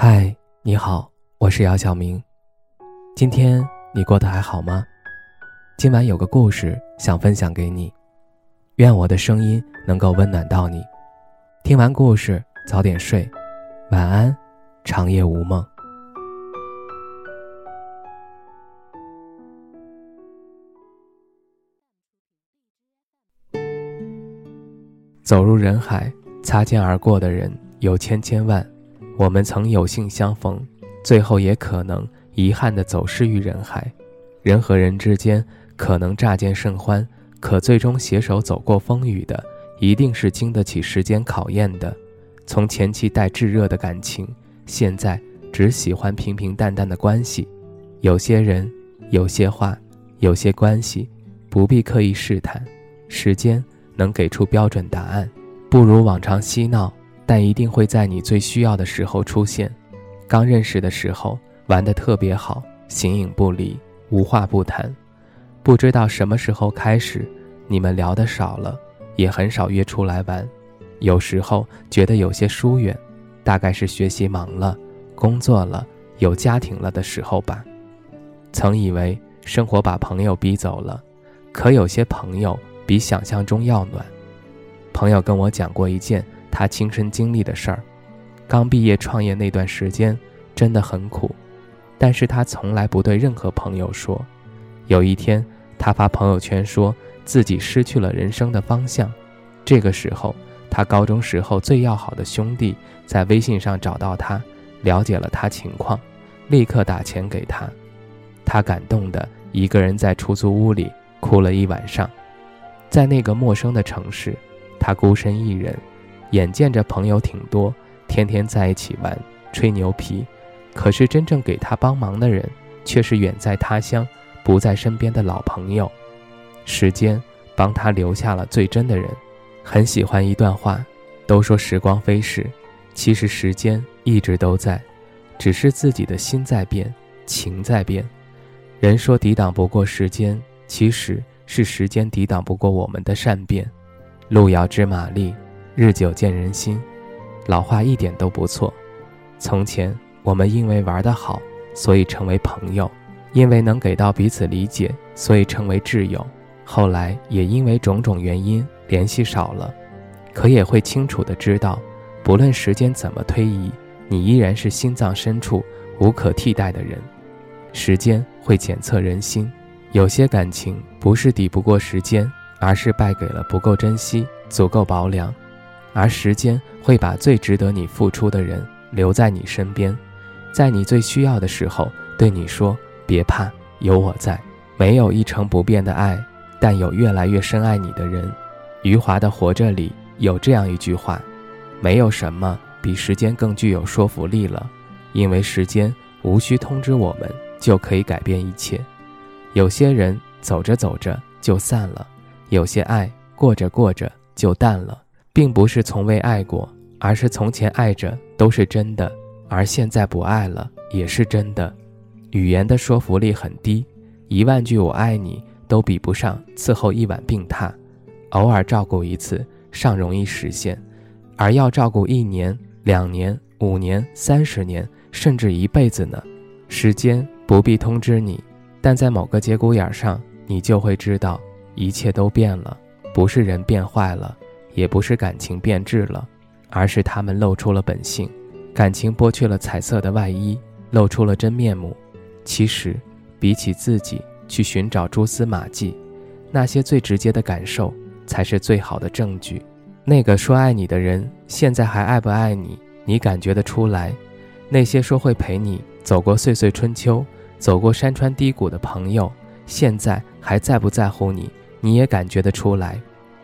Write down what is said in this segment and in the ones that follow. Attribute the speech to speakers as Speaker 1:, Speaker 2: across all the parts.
Speaker 1: 嗨，你好，我是姚晓明。今天你过得还好吗？今晚有个故事想分享给你，愿我的声音能够温暖到你。听完故事早点睡，晚安，长夜无梦。走入人海，擦肩而过的人有千千万。我们曾有幸相逢，最后也可能遗憾地走失于人海。人和人之间可能乍见甚欢，可最终携手走过风雨的，一定是经得起时间考验的。从前期带炙热的感情，现在只喜欢平平淡淡的关系。有些人，有些话，有些关系，不必刻意试探，时间能给出标准答案。不如往常嬉闹。但一定会在你最需要的时候出现。刚认识的时候玩得特别好，形影不离，无话不谈。不知道什么时候开始，你们聊得少了，也很少约出来玩。有时候觉得有些疏远，大概是学习忙了，工作了，有家庭了的时候吧。曾以为生活把朋友逼走了，可有些朋友比想象中要暖。朋友跟我讲过一件。他亲身经历的事儿，刚毕业创业那段时间真的很苦，但是他从来不对任何朋友说。有一天，他发朋友圈说自己失去了人生的方向。这个时候，他高中时候最要好的兄弟在微信上找到他，了解了他情况，立刻打钱给他。他感动的一个人在出租屋里哭了一晚上。在那个陌生的城市，他孤身一人。眼见着朋友挺多，天天在一起玩、吹牛皮，可是真正给他帮忙的人，却是远在他乡、不在身边的老朋友。时间帮他留下了最真的人。很喜欢一段话，都说时光飞逝，其实时间一直都在，只是自己的心在变，情在变。人说抵挡不过时间，其实是时间抵挡不过我们的善变。路遥知马力。日久见人心，老话一点都不错。从前我们因为玩得好，所以成为朋友；因为能给到彼此理解，所以成为挚友。后来也因为种种原因联系少了，可也会清楚的知道，不论时间怎么推移，你依然是心脏深处无可替代的人。时间会检测人心，有些感情不是抵不过时间，而是败给了不够珍惜、足够薄凉。而时间会把最值得你付出的人留在你身边，在你最需要的时候对你说：“别怕，有我在。”没有一成不变的爱，但有越来越深爱你的人。余华的《活着》里有这样一句话：“没有什么比时间更具有说服力了，因为时间无需通知我们就可以改变一切。”有些人走着走着就散了，有些爱过着过着就淡了。并不是从未爱过，而是从前爱着都是真的，而现在不爱了也是真的。语言的说服力很低，一万句我爱你都比不上伺候一碗病榻。偶尔照顾一次尚容易实现，而要照顾一年、两年、五年、三十年，甚至一辈子呢？时间不必通知你，但在某个节骨眼上，你就会知道一切都变了，不是人变坏了。也不是感情变质了，而是他们露出了本性，感情剥去了彩色的外衣，露出了真面目。其实，比起自己去寻找蛛丝马迹，那些最直接的感受才是最好的证据。那个说爱你的人，现在还爱不爱你？你感觉得出来？那些说会陪你走过岁岁春秋、走过山川低谷的朋友，现在还在不在乎你？你也感觉得出来？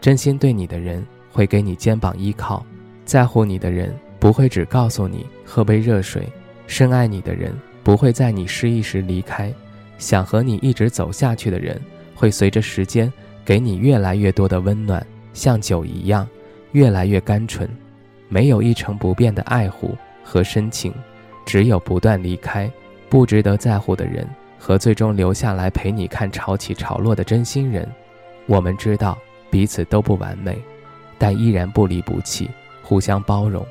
Speaker 1: 真心对你的人。会给你肩膀依靠，在乎你的人不会只告诉你喝杯热水，深爱你的人不会在你失意时离开，想和你一直走下去的人会随着时间给你越来越多的温暖，像酒一样越来越甘醇。没有一成不变的爱护和深情，只有不断离开不值得在乎的人和最终留下来陪你看潮起潮落的真心人。我们知道彼此都不完美。但依然不离不弃，互相包容。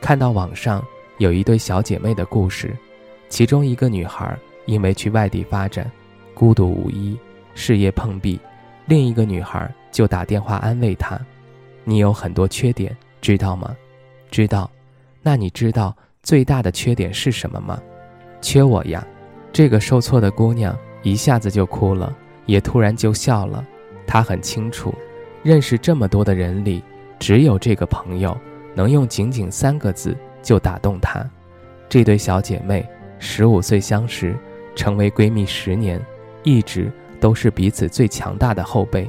Speaker 1: 看到网上有一对小姐妹的故事，其中一个女孩因为去外地发展，孤独无依，事业碰壁，另一个女孩就打电话安慰她：“你有很多缺点，知道吗？知道。那你知道最大的缺点是什么吗？缺我呀。”这个受挫的姑娘一下子就哭了，也突然就笑了。她很清楚，认识这么多的人里，只有这个朋友能用仅仅三个字就打动她。这对小姐妹十五岁相识，成为闺蜜十年，一直都是彼此最强大的后辈。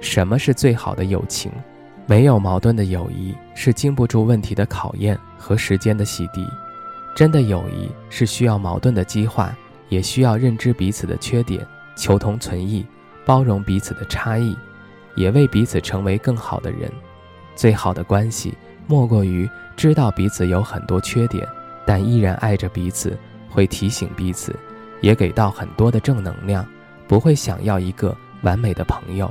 Speaker 1: 什么是最好的友情？没有矛盾的友谊是经不住问题的考验和时间的洗涤。真的友谊是需要矛盾的激化。也需要认知彼此的缺点，求同存异，包容彼此的差异，也为彼此成为更好的人。最好的关系，莫过于知道彼此有很多缺点，但依然爱着彼此，会提醒彼此，也给到很多的正能量，不会想要一个完美的朋友。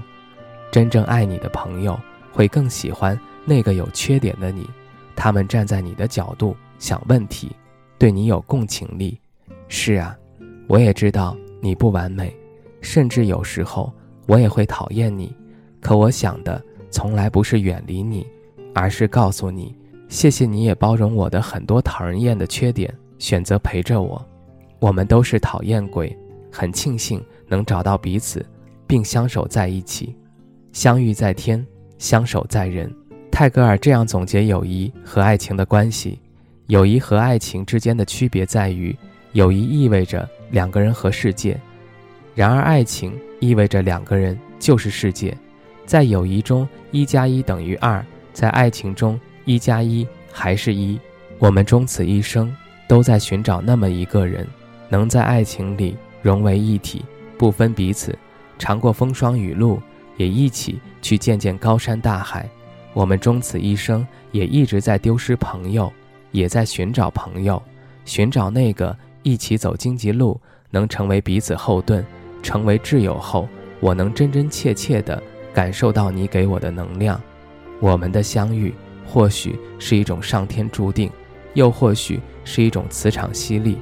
Speaker 1: 真正爱你的朋友，会更喜欢那个有缺点的你，他们站在你的角度想问题，对你有共情力。是啊。我也知道你不完美，甚至有时候我也会讨厌你，可我想的从来不是远离你，而是告诉你，谢谢你也包容我的很多讨人厌的缺点，选择陪着我。我们都是讨厌鬼，很庆幸能找到彼此，并相守在一起。相遇在天，相守在人。泰戈尔这样总结友谊和爱情的关系：友谊和爱情之间的区别在于，友谊意味着。两个人和世界，然而爱情意味着两个人就是世界。在友谊中，一加一等于二；在爱情中，一加一还是一。我们终此一生都在寻找那么一个人，能在爱情里融为一体，不分彼此，尝过风霜雨露，也一起去见见高山大海。我们终此一生也一直在丢失朋友，也在寻找朋友，寻找那个。一起走荆棘路，能成为彼此后盾，成为挚友后，我能真真切切地感受到你给我的能量。我们的相遇，或许是一种上天注定，又或许是一种磁场吸力，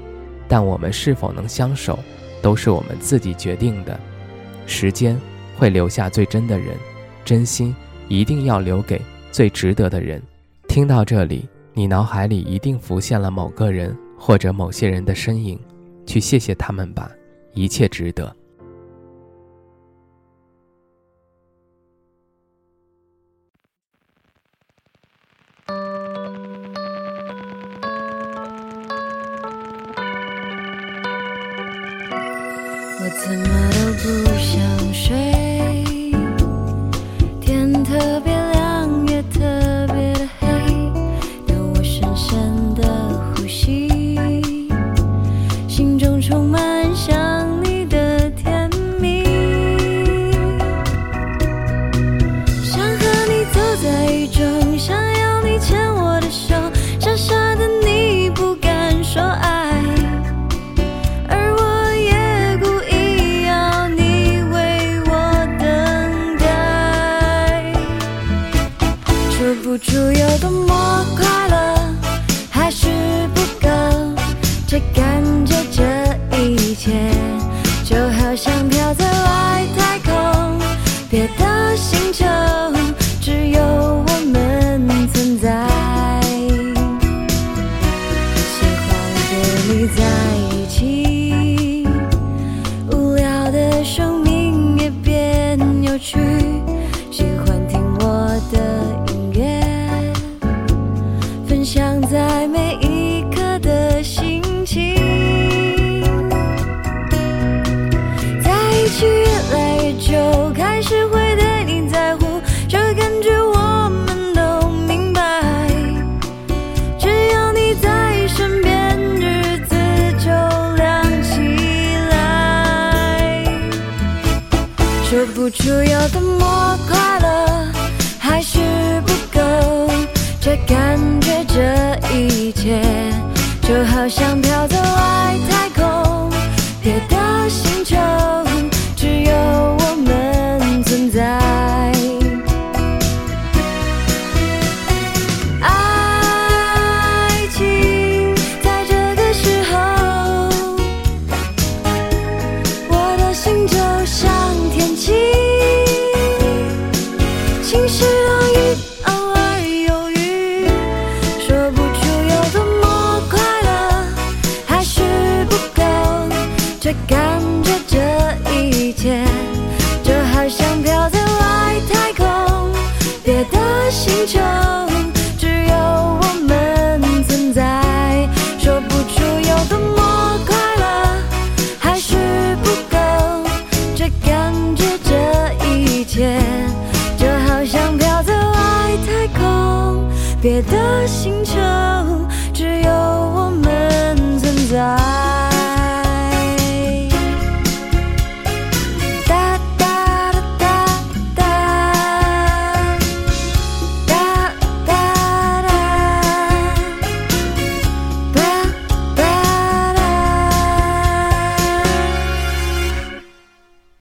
Speaker 1: 但我们是否能相守，都是我们自己决定的。时间会留下最真的人，真心一定要留给最值得的人。听到这里，你脑海里一定浮现了某个人。或者某些人的身影，去谢谢他们吧，一切值得。
Speaker 2: 我怎么都不想睡，付出有多么快乐，还是不够。这感觉，这一切，就好像飘在外太空，别的星球只有我们存在，喜欢和你在。付出有多么快乐还是不够。这感觉这一切就好像飘在外太空别的星的